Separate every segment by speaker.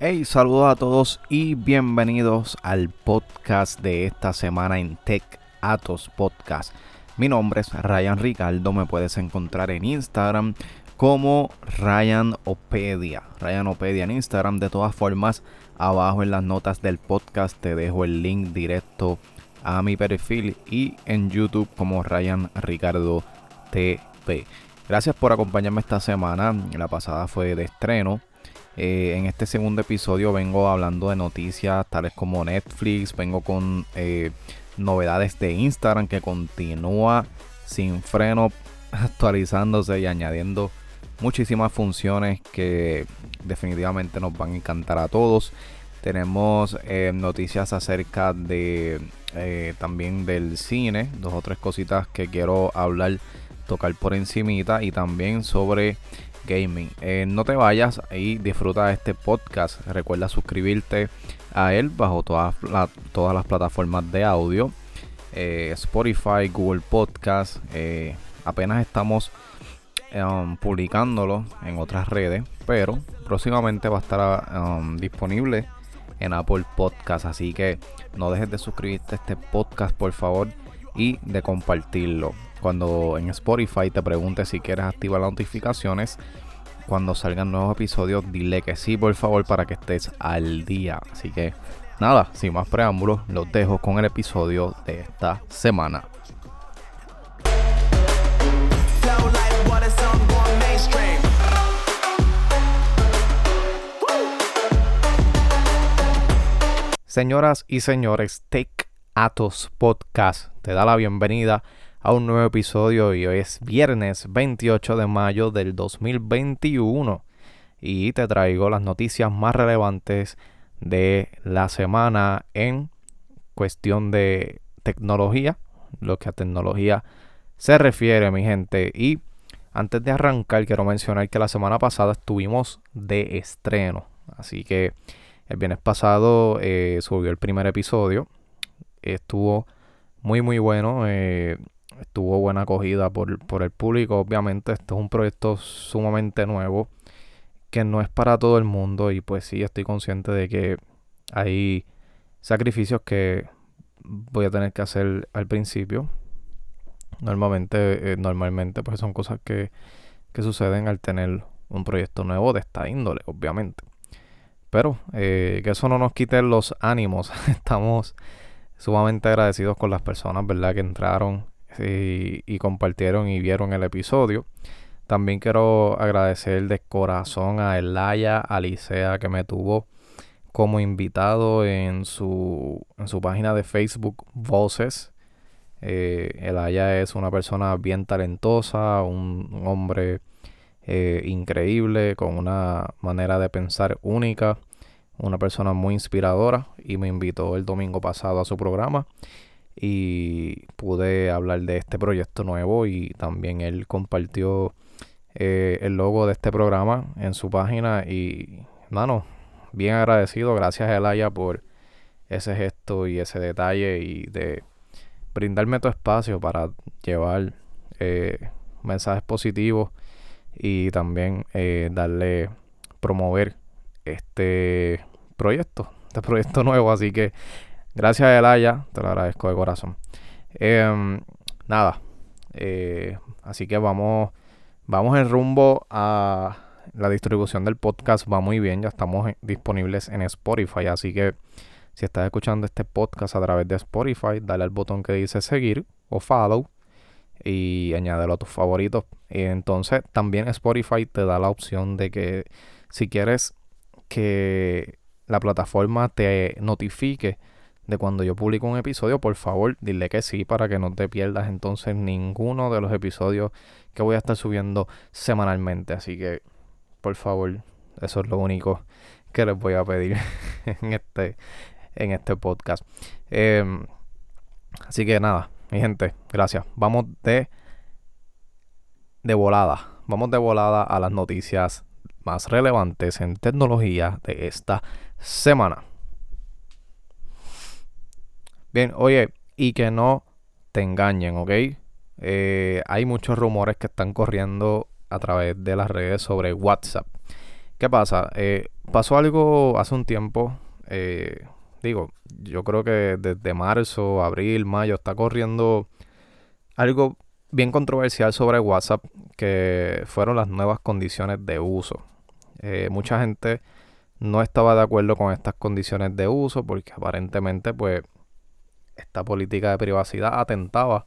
Speaker 1: Hey, saludos a todos y bienvenidos al podcast de esta semana en Tech Atos Podcast. Mi nombre es Ryan Ricardo, me puedes encontrar en Instagram como Ryan Opedia. Ryan Opedia en Instagram. De todas formas, abajo en las notas del podcast te dejo el link directo a mi perfil y en YouTube como Ryan Ricardo TV. Gracias por acompañarme esta semana. La pasada fue de estreno. Eh, en este segundo episodio vengo hablando de noticias tales como Netflix, vengo con eh, novedades de Instagram que continúa sin freno actualizándose y añadiendo muchísimas funciones que definitivamente nos van a encantar a todos. Tenemos eh, noticias acerca de también del cine, dos o tres cositas que quiero hablar, tocar por encimita y también sobre Gaming. Eh, no te vayas y disfruta de este podcast. Recuerda suscribirte a él bajo todas, todas las plataformas de audio. Eh, Spotify, Google Podcast. Eh, apenas estamos um, publicándolo en otras redes, pero próximamente va a estar um, disponible en Apple Podcast. Así que no dejes de suscribirte a este podcast, por favor, y de compartirlo cuando en Spotify te pregunte si quieres activar las notificaciones. Cuando salgan nuevos episodios, dile que sí, por favor, para que estés al día. Así que nada, sin más preámbulos, los dejo con el episodio de esta semana. Señoras y señores, Take Atos Podcast te da la bienvenida a un nuevo episodio y hoy es viernes 28 de mayo del 2021 y te traigo las noticias más relevantes de la semana en cuestión de tecnología, lo que a tecnología se refiere mi gente. Y antes de arrancar quiero mencionar que la semana pasada estuvimos de estreno, así que el viernes pasado eh, subió el primer episodio, estuvo muy muy bueno. Eh, tuvo buena acogida por, por el público. Obviamente, esto es un proyecto sumamente nuevo que no es para todo el mundo. Y pues sí, estoy consciente de que hay sacrificios que voy a tener que hacer al principio. Normalmente, eh, normalmente, pues son cosas que, que suceden al tener un proyecto nuevo de esta índole, obviamente. Pero eh, que eso no nos quite los ánimos. Estamos sumamente agradecidos con las personas, ¿verdad? Que entraron y, compartieron y vieron el episodio. También quiero agradecer de corazón a Elaya Alicea que me tuvo como invitado en su, en su página de Facebook Voces. Eh, Elaya es una persona bien talentosa, un, hombre eh, increíble, con una manera de pensar única, una persona muy inspiradora y me invitó el domingo pasado a su programa y pude hablar de este proyecto nuevo y también él compartió eh, el logo de este programa en su página y mano, bien agradecido, gracias Elaya por ese gesto y ese detalle y de brindarme tu espacio para llevar eh, mensajes positivos y también eh, darle promover este proyecto, este proyecto nuevo, así que Gracias, Elaya. Te lo agradezco de corazón. Em, nada. Eh, así que vamos, vamos en rumbo a la distribución del podcast. Va muy bien. Ya estamos disponibles en Spotify. Así que si estás escuchando este podcast a través de Spotify, dale al botón que dice seguir o follow y añádelo a tus favoritos. Entonces, también Spotify te da la opción de que si quieres que la plataforma te notifique de cuando yo publico un episodio, por favor, dile que sí para que no te pierdas entonces ninguno de los episodios que voy a estar subiendo semanalmente. Así que, por favor, eso es lo único que les voy a pedir en este, en este podcast. Em, así que nada, mi gente, gracias. Vamos de, de volada. Vamos de volada a las noticias más relevantes en tecnología de esta semana. Bien, oye, y que no te engañen, ¿ok? Eh, hay muchos rumores que están corriendo a través de las redes sobre WhatsApp. ¿Qué ¿Qué pasa? Eh, pasó algo hace un tiempo. Eh, digo, yo creo que desde marzo, abril, mayo está corriendo algo bien controversial sobre WhatsApp, que fueron las nuevas condiciones de uso. Eh, mucha gente no estaba de acuerdo con estas condiciones de uso porque aparentemente pues esta política de privacidad atentaba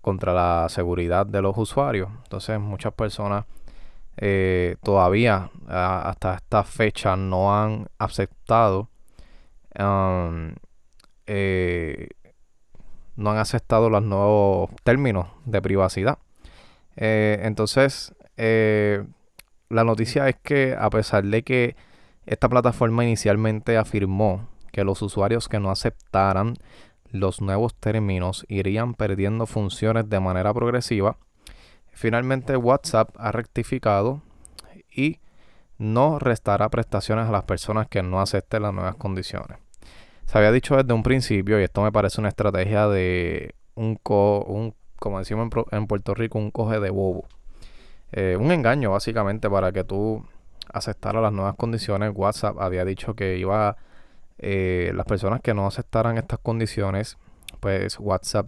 Speaker 1: contra la seguridad de los usuarios. Entonces muchas personas eh, todavía hasta esta fecha no han aceptado um, eh, no han aceptado los nuevos términos de privacidad. Eh, entonces, la noticia es que a pesar de que esta plataforma inicialmente afirmó que los usuarios que no aceptaran los nuevos términos irían perdiendo funciones de manera progresiva, finalmente WhatsApp ha rectificado y no restará prestaciones a las personas que no acepten las nuevas condiciones. Se había dicho desde un principio, y esto me parece una estrategia de un, un como decimos en, Puerto Rico, un coge de bobo. Eh, un engaño básicamente para que tú aceptaras las nuevas condiciones. WhatsApp había dicho que iba eh, las personas que no aceptaran estas condiciones, pues WhatsApp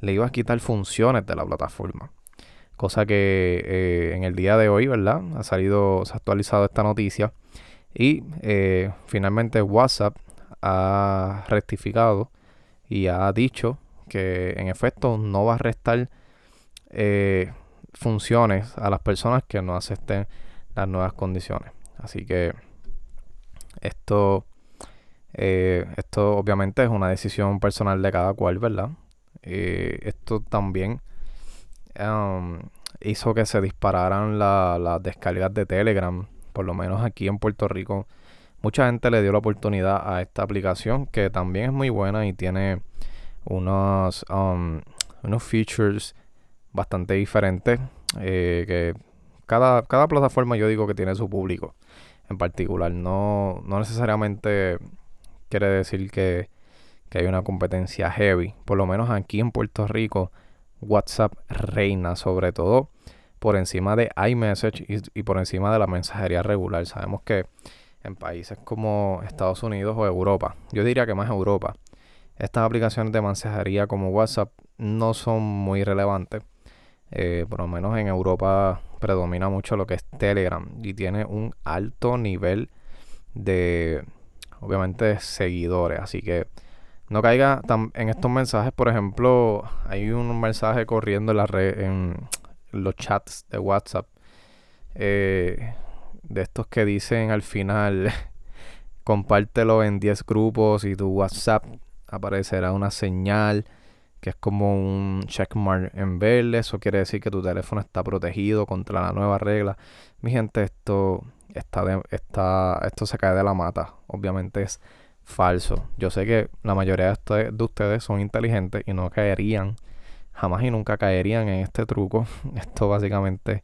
Speaker 1: le iba a quitar funciones de la plataforma. Cosa que eh, en el día de hoy, ¿verdad? Ha salido, se ha actualizado esta noticia. Y eh, finalmente WhatsApp ha rectificado y ha dicho que en efecto no va a restar funciones a las personas que no acepten las nuevas condiciones. Así que esto, eh, esto obviamente es una decisión personal de cada cual, ¿verdad? Eh, esto también um, hizo que se dispararan las descargas de Telegram, por lo menos aquí en Puerto Rico. Mucha gente le dio la oportunidad a esta aplicación que también es muy buena y tiene unos, um, unos features bastante diferentes eh, que cada, cada plataforma yo digo que tiene su público en particular. No, no necesariamente quiere decir que, hay una competencia heavy. Por lo menos aquí en Puerto Rico, WhatsApp reina sobre todo por encima de iMessage y, y por encima de la mensajería regular. Sabemos que en países como Estados Unidos o Europa, yo diría que más Europa, estas aplicaciones de mensajería como WhatsApp no son muy relevantes. Eh, por lo menos en Europa predomina mucho lo que es Telegram y tiene un alto nivel de, obviamente, seguidores. Así que no caiga en estos mensajes. Por ejemplo, hay un mensaje corriendo en, la red, en los chats de WhatsApp. Eh, de estos que dicen al final, compártelo en 10 grupos y tu WhatsApp aparecerá una señal que es como un checkmark en verde. Eso quiere decir que tu teléfono está protegido contra la nueva regla. Mi gente, esto, está está, esto se cae de la mata. Obviamente es falso. Yo sé que la mayoría de, ustedes son inteligentes y no caerían, jamás y nunca caerían en este truco. Esto básicamente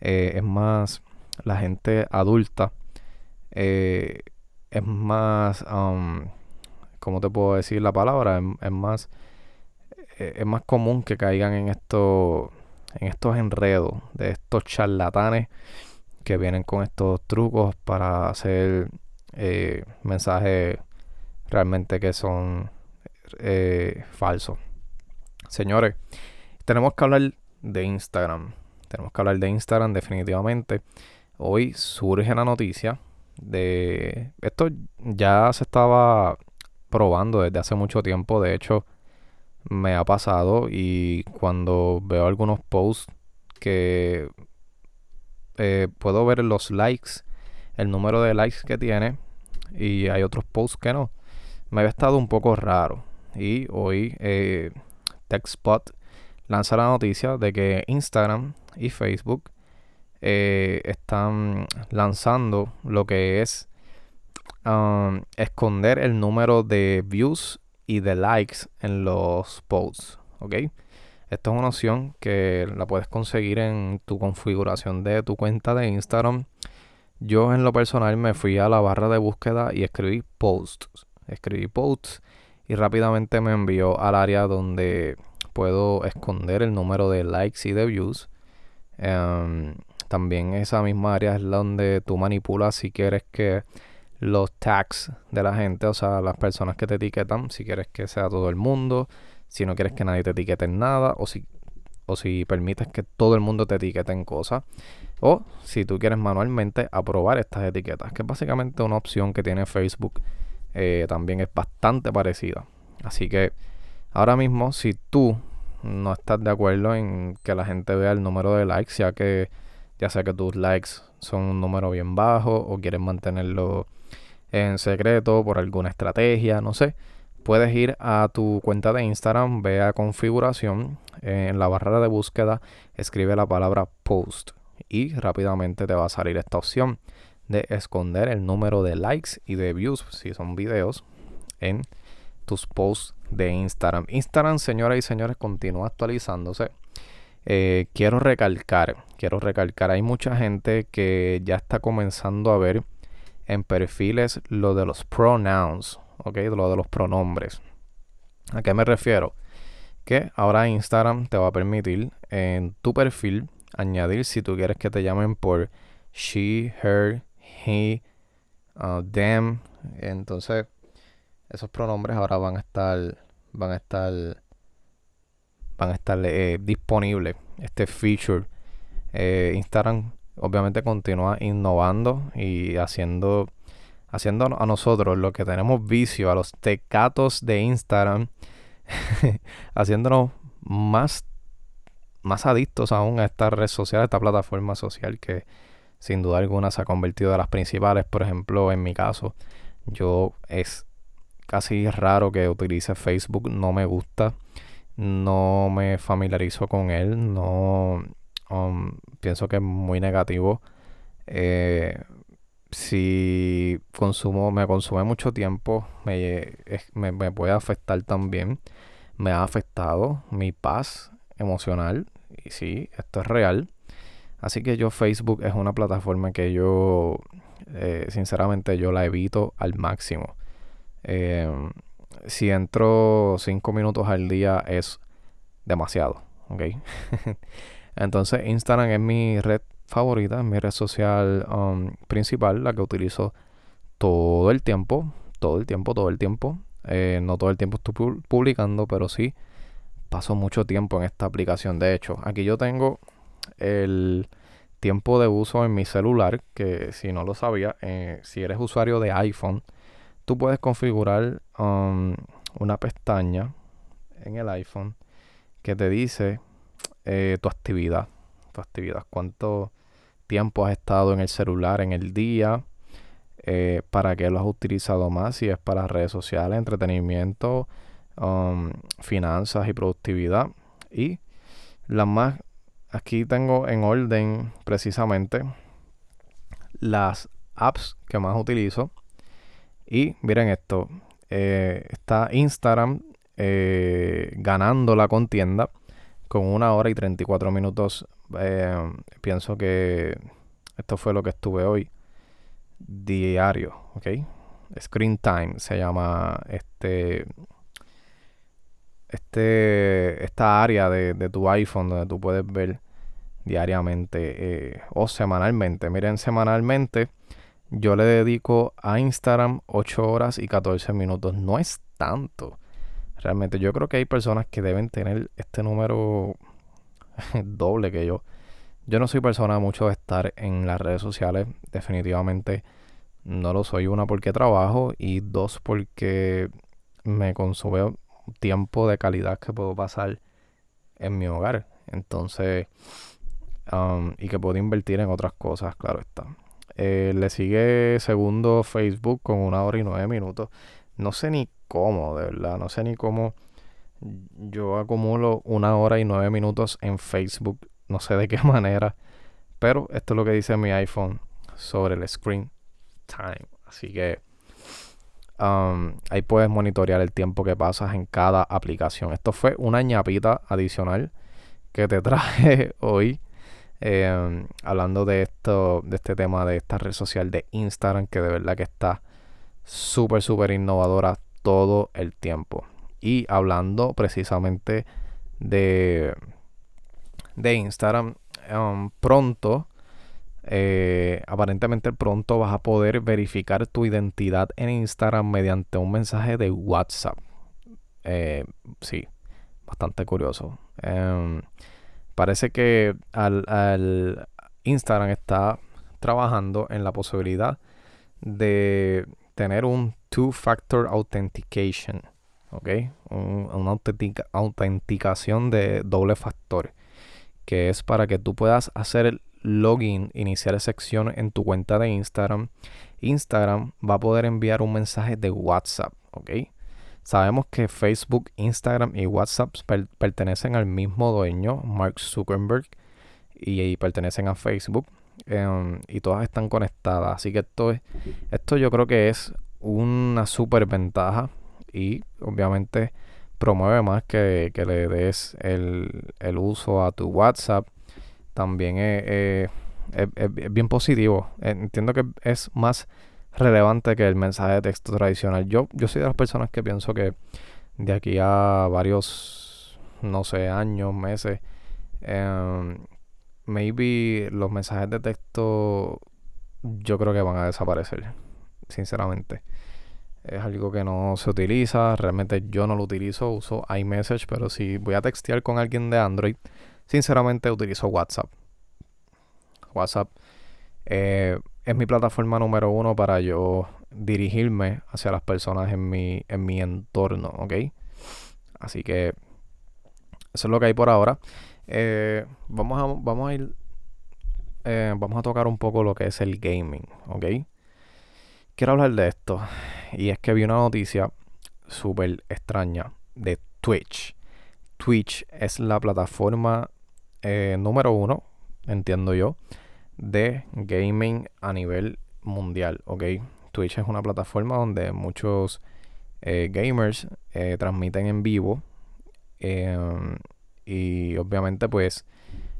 Speaker 1: eh, es más la gente adulta. Eh, es más, um, ¿cómo te puedo decir la palabra? es más es más común que caigan en estos en estos enredos de estos charlatanes que vienen con estos trucos para hacer eh, mensajes realmente que son eh, falsos. Señores, tenemos que hablar de Instagram. Tenemos que hablar de Instagram definitivamente. Hoy surge la noticia de... Esto ya se estaba probando desde hace mucho tiempo. De hecho, me ha pasado y cuando veo algunos posts que eh, puedo ver los likes, el número de likes que tiene y hay otros posts que no, me había estado un poco raro. Y hoy eh, TechSpot lanza la noticia de que Instagram y Facebook eh, están lanzando lo que es um, esconder el número de views y de likes en los posts. ¿Ok? Esta es una opción que la puedes conseguir en tu configuración de tu cuenta de Instagram. Yo en lo personal me fui a la barra de búsqueda y escribí posts. Escribí posts y rápidamente me envió al área donde puedo esconder el número de likes y de views. Em, también esa misma área es donde tú manipulas si quieres que los tags de la gente, o sea, las personas que te etiquetan, si quieres que sea todo el mundo, si no quieres que nadie te etiquete en nada, o si, o si permites que todo el mundo te etiquete en cosas, o si tú quieres manualmente aprobar estas etiquetas, que es básicamente una opción que tiene Facebook, eh, también es bastante parecida. Así que ahora mismo, si tú no estás de acuerdo en que la gente vea el número de likes, ya que ya sea que tus likes son un número bien bajo o quieres mantenerlo en secreto por alguna estrategia, no sé, puedes ir a tu cuenta de Instagram, ve a configuración, en la barra de búsqueda escribe la palabra post y rápidamente te va a salir esta opción de esconder el número de likes y de views si son videos en tus posts de Instagram. Instagram, señoras y señores, continúa actualizándose. Eh, quiero recalcar, quiero recalcar, hay mucha gente que ya está comenzando a ver en perfiles lo de los pronouns, ¿ok? Lo de los pronombres. ¿A qué me refiero? Que ahora Instagram te va a permitir en tu perfil añadir si tú quieres que te llamen por she, her, he, uh, them. Entonces, esos pronombres ahora van a estar, van a estar, van a estar eh, disponibles. Este feature. Eh, Instagram obviamente continúa innovando y haciendo, haciendo a nosotros lo que tenemos vicio, a los tecatos de Instagram, haciéndonos más, más adictos aún a esta red social, a esta plataforma social que sin duda alguna se ha convertido en las principales. Por ejemplo, en mi caso, yo es casi raro que utilice Facebook, no me gusta, no me familiarizo con él, no Um, pienso que es muy negativo. Eh, si consumo, me consume mucho tiempo, me, me, puede afectar también. Me ha afectado mi paz emocional. Y sí, esto es real. Así que yo Facebook es una plataforma que yo, eh, sinceramente, yo la evito al máximo. Eh, si entro cinco minutos al día es demasiado, ¿ok? Entonces Instagram es mi red favorita, mi red social um, principal, la que utilizo todo el tiempo, todo el tiempo, todo el tiempo. Eh, no todo el tiempo estoy publicando, pero sí paso mucho tiempo en esta aplicación. De hecho, aquí yo tengo el tiempo de uso en mi celular, que si no lo sabía, eh, si eres usuario de iPhone, tú puedes configurar um, una pestaña en el iPhone que te dice eh, tu actividad. Tu actividad. Cuánto tiempo has estado en el celular en el día. Eh, para qué lo has utilizado más. Si es para redes sociales, entretenimiento, um, finanzas y productividad. Y las más. Aquí tengo en orden precisamente las apps que más utilizo. Y miren esto. Eh, está Instagram ganando la contienda con una hora y 34 minutos. Eh, pienso que esto fue lo que estuve hoy. Diario, ¿ok? Screen time se llama este. Este. Esta área de, tu iPhone donde tú puedes ver diariamente eh, o semanalmente. Miren, semanalmente yo le dedico a Instagram 8 horas y 14 minutos. No es tanto. Realmente yo creo que hay personas que deben tener este número doble que yo. Yo no soy persona mucho de estar en las redes sociales. Definitivamente no lo soy. Una porque trabajo y dos porque me consume tiempo de calidad que puedo pasar en mi hogar. Entonces, um, y que puedo invertir en otras cosas, claro está. Eh, le sigue segundo Facebook con una hora y nueve minutos. No sé ni cómo, de verdad. No sé ni cómo yo acumulo una hora y nueve minutos en Facebook. No sé de qué manera. Pero esto es lo que dice mi iPhone sobre el screen time. Así que um, ahí puedes monitorear el tiempo que pasas en cada aplicación. Esto fue una ñapita adicional que te traje hoy. Em, hablando de esto, de este tema de esta red social de Instagram, que de verdad que está súper, súper innovadora todo el tiempo. Y hablando precisamente de, de Instagram, um, pronto eh, aparentemente pronto vas a poder verificar tu identidad en Instagram mediante un mensaje de WhatsApp. Eh, sí, bastante curioso. Em, parece que al, Instagram está trabajando en la posibilidad de tener un two-factor authentication, ¿ok? una autenticación de doble factor, que es para que tú puedas hacer el login, iniciar sección en tu cuenta de Instagram. Instagram va a poder enviar un mensaje de WhatsApp, ¿ok? Sabemos que Facebook, Instagram y WhatsApp pertenecen al mismo dueño, Mark Zuckerberg, y, pertenecen a Facebook. Em, y todas están conectadas. Así que esto, es, esto yo creo que es una super ventaja y obviamente promueve más que, le des el, el, uso a tu WhatsApp. También es, es bien positivo. Entiendo que es más relevante que el mensaje de texto tradicional. Yo, yo soy de las personas que pienso que de aquí a varios, no sé, años, meses, um, maybe los mensajes de texto yo creo que van a desaparecer, sinceramente. Es algo que no se utiliza, realmente yo no lo utilizo, uso iMessage, pero si voy a textear con alguien de Android, sinceramente utilizo WhatsApp. WhatsApp eh, es mi plataforma número uno para yo dirigirme hacia las personas en mi, en mi entorno, ¿ok? Así que eso es lo que hay por ahora. Eh, vamos, a, vamos a ir, eh, vamos a tocar un poco lo que es el gaming, ¿ok? Quiero hablar de esto. Y es que vi una noticia súper extraña de Twitch. Twitch es la plataforma eh, número uno, entiendo yo, de gaming a nivel mundial, ¿ok? Twitch es una plataforma donde muchos eh, gamers eh, transmiten en vivo em, y obviamente pues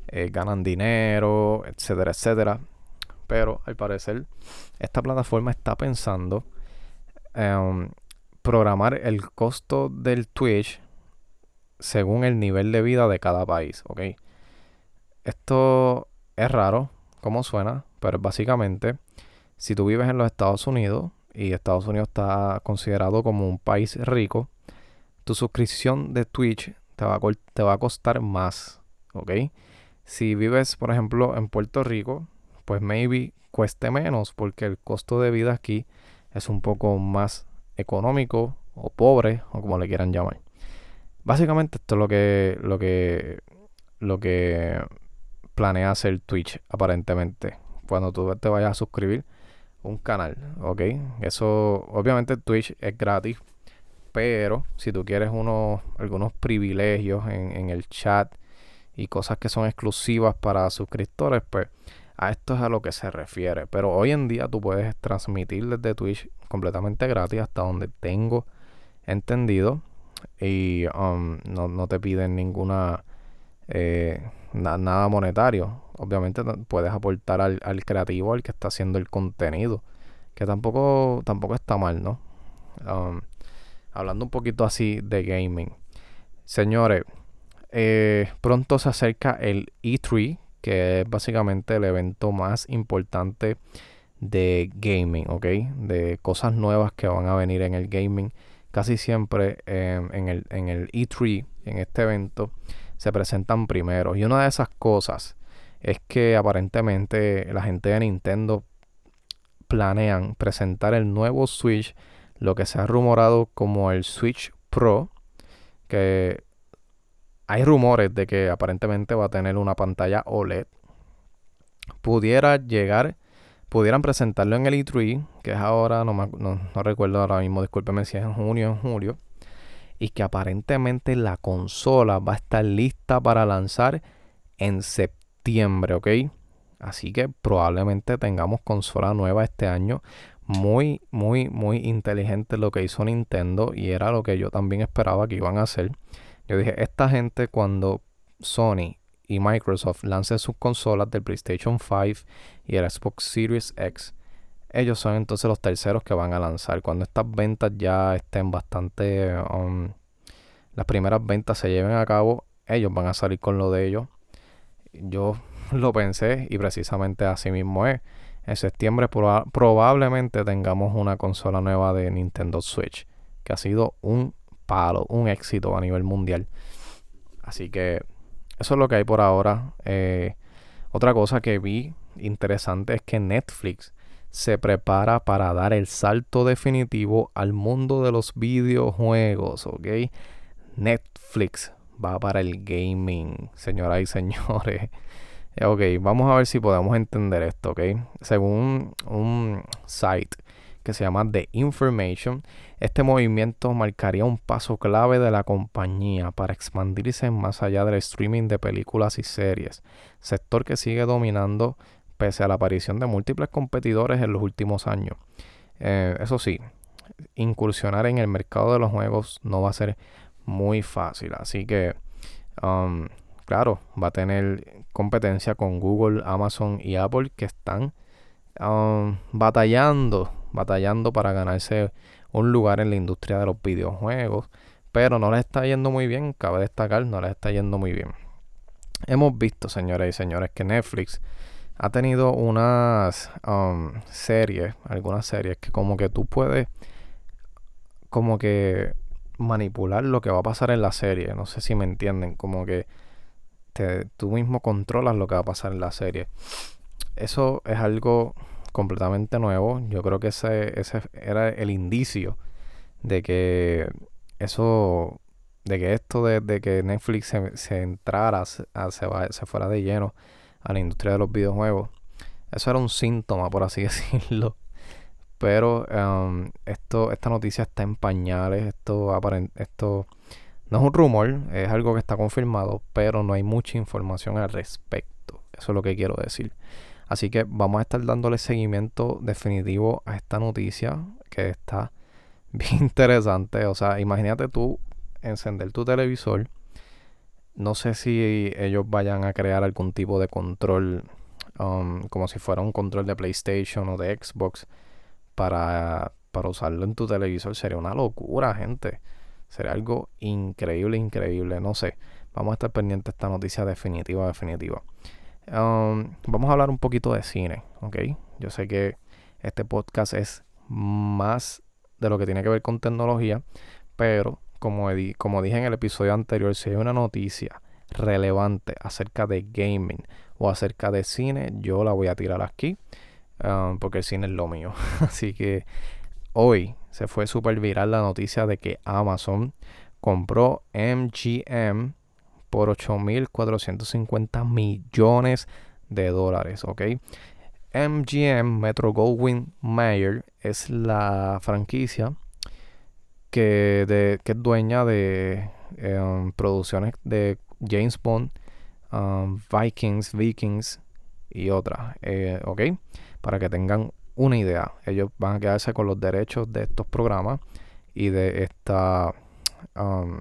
Speaker 1: eh, ganan dinero, etcétera, etcétera. Pero al parecer esta plataforma está pensando em, programar el costo del Twitch según el nivel de vida de cada país, ¿ok? Esto es raro cómo suena, pero básicamente, si tú vives en los Estados Unidos y Estados Unidos está considerado como un país rico, tu suscripción de Twitch te va a, costar más, ¿ok? Si vives, por ejemplo, en Puerto Rico, pues maybe cueste menos porque el costo de vida aquí es un poco más económico o pobre o como le quieran llamar. Básicamente esto es lo que lo que lo que planea hacer Twitch, aparentemente. Cuando tú te vayas a suscribir un canal, ¿ok? Eso, obviamente Twitch es gratis, pero si tú quieres unos, algunos privilegios en, en el chat y cosas que son exclusivas para suscriptores, pues a esto es a lo que se refiere. Pero hoy en día tú puedes transmitir desde Twitch completamente gratis hasta donde tengo entendido. Y um, no, no, te piden ninguna eh, nada monetario. Obviamente puedes aportar al, creativo, al que está haciendo el contenido, que tampoco, tampoco está mal, ¿no? Um, hablando un poquito así de gaming. Señores, eh, pronto se acerca el E3, que es básicamente el evento más importante de gaming, ¿ok? De cosas nuevas que van a venir en el gaming. Casi siempre em, en, el, en el E3, en este evento, se presentan primero. Y una de esas cosas es que aparentemente la gente de Nintendo planean presentar el nuevo Switch, lo que se ha rumorado como el Switch Pro, que hay rumores de que aparentemente va a tener una pantalla OLED. Pudiera llegar, pudieran presentarlo en el E3, que es ahora, no, no, no recuerdo ahora mismo, discúlpeme si es en junio o en julio y que aparentemente la consola va a estar lista para lanzar en septiembre, ¿ok? Así que probablemente tengamos consola nueva este año. Muy, muy, muy inteligente lo que hizo Nintendo y era lo que yo también esperaba que iban a hacer. Yo dije, esta gente cuando Sony y Microsoft lancen sus consolas del PlayStation 5 y el Xbox Series X, ellos son entonces los terceros que van a lanzar. Cuando estas ventas ya estén bastante... Um, las primeras ventas se lleven a cabo, ellos van a salir con lo de ellos. Yo lo pensé y precisamente así mismo es. En septiembre probablemente tengamos una consola nueva de Nintendo Switch, que ha sido un palo, un éxito a nivel mundial. Así que eso es lo que hay por ahora. Eh, otra cosa que vi interesante es que Netflix se prepara para dar el salto definitivo al mundo de los videojuegos, ¿ok? Netflix va para el gaming, señoras y señores. Ok, vamos a ver si podemos entender esto, ¿ok? Según un site que se llama The Information, este movimiento marcaría un paso clave de la compañía para expandirse más allá del streaming de películas y series, sector que sigue dominando pese a la aparición de múltiples competidores en los últimos años. Eh, eso sí, incursionar en el mercado de los juegos no va a ser muy fácil, así que um, claro, va a tener competencia con Google, Amazon y Apple que están um, batallando, batallando para ganarse un lugar en la industria de los videojuegos. Pero no les está yendo muy bien, cabe destacar, no les está yendo muy bien. Hemos visto, señores y señores, que Netflix ha tenido unas um, series, algunas series que como que tú puedes como que manipular lo que va a pasar en la serie. No sé si me entienden, como que tú mismo controlas lo que va a pasar en la serie. Eso es algo completamente nuevo. Yo creo que ese, ese era el indicio de que eso, de que esto de, que Netflix se, entrara, se, se, fuera de lleno a la industria de los videojuegos. Eso era un síntoma, por así decirlo. Pero um, esto, esta noticia está en pañales. Esto, esto no es un rumor, es algo que está confirmado, pero no hay mucha información al respecto. Eso es lo que quiero decir. Así que vamos a estar dándole seguimiento definitivo a esta noticia que está bien interesante. O sea, imagínate tú encender tu televisor. No sé si ellos vayan a crear algún tipo de control, um, como si fuera un control de PlayStation o de Xbox, para, para usarlo en tu televisor. Sería una locura, gente. Sería algo increíble, increíble. No sé. Vamos a estar pendientes de esta noticia definitiva, definitiva. Um, vamos a hablar un poquito de cine, ¿ok? Yo sé que este podcast es más de lo que tiene que ver con tecnología, pero como, como dije en el episodio anterior, si hay una noticia relevante acerca de gaming o acerca de cine, yo la voy a tirar aquí, um, porque el cine es lo mío. Así que hoy se fue súper viral la noticia de que Amazon compró MGM por 8.450 millones de dólares, ¿ok? MGM Metro Goldwyn Mayer es la franquicia que, es dueña de em, producciones de James Bond, um, Vikings, Vikings y otras, eh, ¿ok? Para que tengan una idea. Ellos van a quedarse con los derechos de estos programas y de esta um,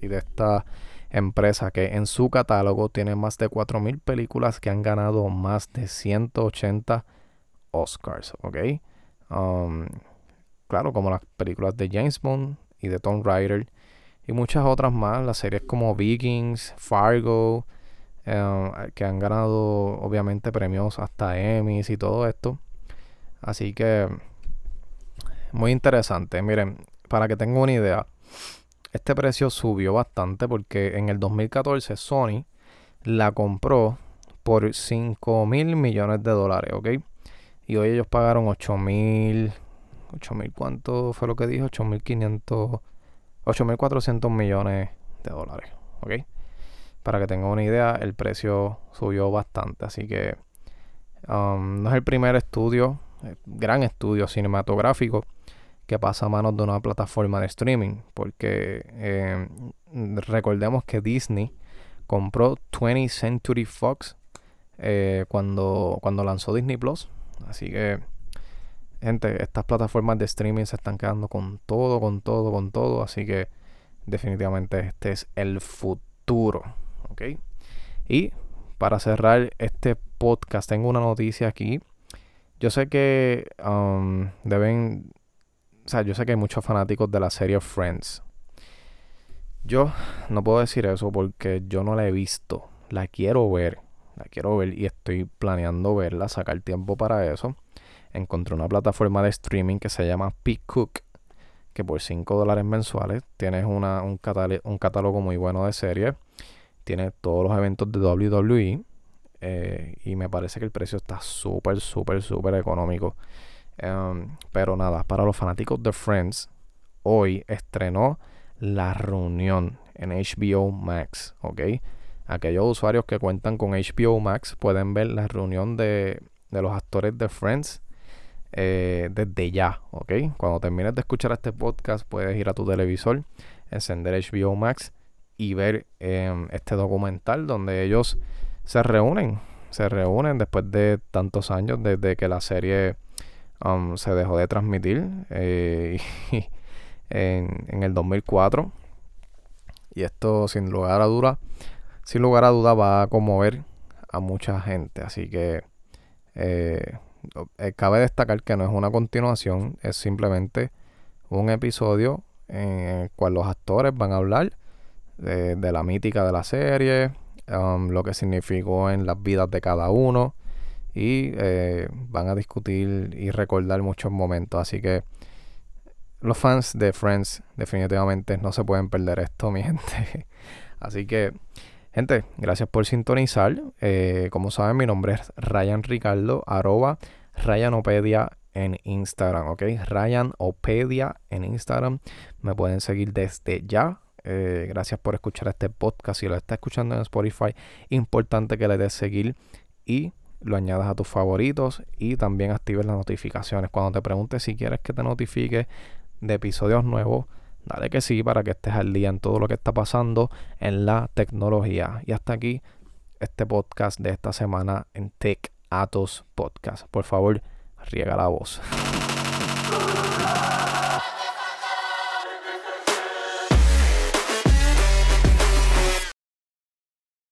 Speaker 1: y de esta empresa que en su catálogo tiene más de 4.000 películas que han ganado más de 180 Oscars, ¿ok? Um, claro, como las películas de James Bond y de Tom Raider y muchas otras más, las series como Vikings, Fargo, um, que han ganado obviamente premios hasta Emmys y todo esto. Así que muy interesante. Miren, para que tengan una idea, este precio subió bastante porque en el 2014 Sony la compró por 5 mil millones de dólares, ¿ok? Y hoy ellos pagaron 8 mil, 8 mil, ¿cuánto fue lo que dijo? 8 mil 500, 8 mil 400 millones de dólares, ¿ok? Para que tengan una idea, el precio subió bastante, así que um, no es el primer estudio, gran estudio cinematográfico que pasa a manos de una plataforma de streaming. Porque eh, recordemos que Disney compró 20th Century Fox eh, cuando, cuando lanzó Disney Plus. Así que, gente, estas plataformas de streaming se están quedando con todo, con todo, con todo. Así que, definitivamente, este es el futuro. ¿Ok? Y para cerrar este podcast, tengo una noticia aquí. Yo sé que um, deben o sea, yo sé que hay muchos fanáticos de la serie Friends. Yo no puedo decir eso porque yo no la he visto. La quiero ver, la quiero ver y estoy planeando verla, sacar tiempo para eso. Encontré una plataforma de streaming que se llama Cook que por 5 dólares mensuales tienes una, un, un, catálogo muy bueno de series. Tiene todos los eventos de WWE. Eh, y me parece que el precio está súper, súper, súper económico. Em, pero nada, para los fanáticos de Friends, hoy estrenó La Reunión en HBO Max. ¿Ok? Aquellos usuarios que cuentan con HBO Max pueden ver la reunión de, de los actores de Friends eh, desde ya, ¿ok? Cuando termines de escuchar este podcast, puedes ir a tu televisor, encender HBO Max y ver em, este documental donde ellos se reúnen, se reúnen después de tantos años desde que la serie um, se dejó de transmitir eh, en, en, el 2004. Y esto sin lugar a duda, sin lugar a duda va a conmover a mucha gente. Así que eh, eh, cabe destacar que no es una continuación, es simplemente un episodio en el cual los actores van a hablar de, la mítica de la serie, um, lo que significó en las vidas de cada uno y eh, van a discutir y recordar muchos momentos. Así que los fans de Friends definitivamente no se pueden perder esto, mi gente. Así que Gente, gracias por sintonizar. Eh, como saben, mi nombre es Ryan Ricardo, arroba Ryanopedia en Instagram, ¿ok? Ryanopedia en Instagram. Me pueden seguir desde ya. Eh, gracias por escuchar este podcast. Si lo estás escuchando en Spotify, importante que le des seguir y lo añadas a tus favoritos y también actives las notificaciones. Cuando te preguntes si quieres que te notifique de episodios nuevos, Dale que sí para que estés al día en todo lo que está pasando en la tecnología. Y hasta aquí este podcast de esta semana en Tech Atos Podcast. Por favor, riega la voz.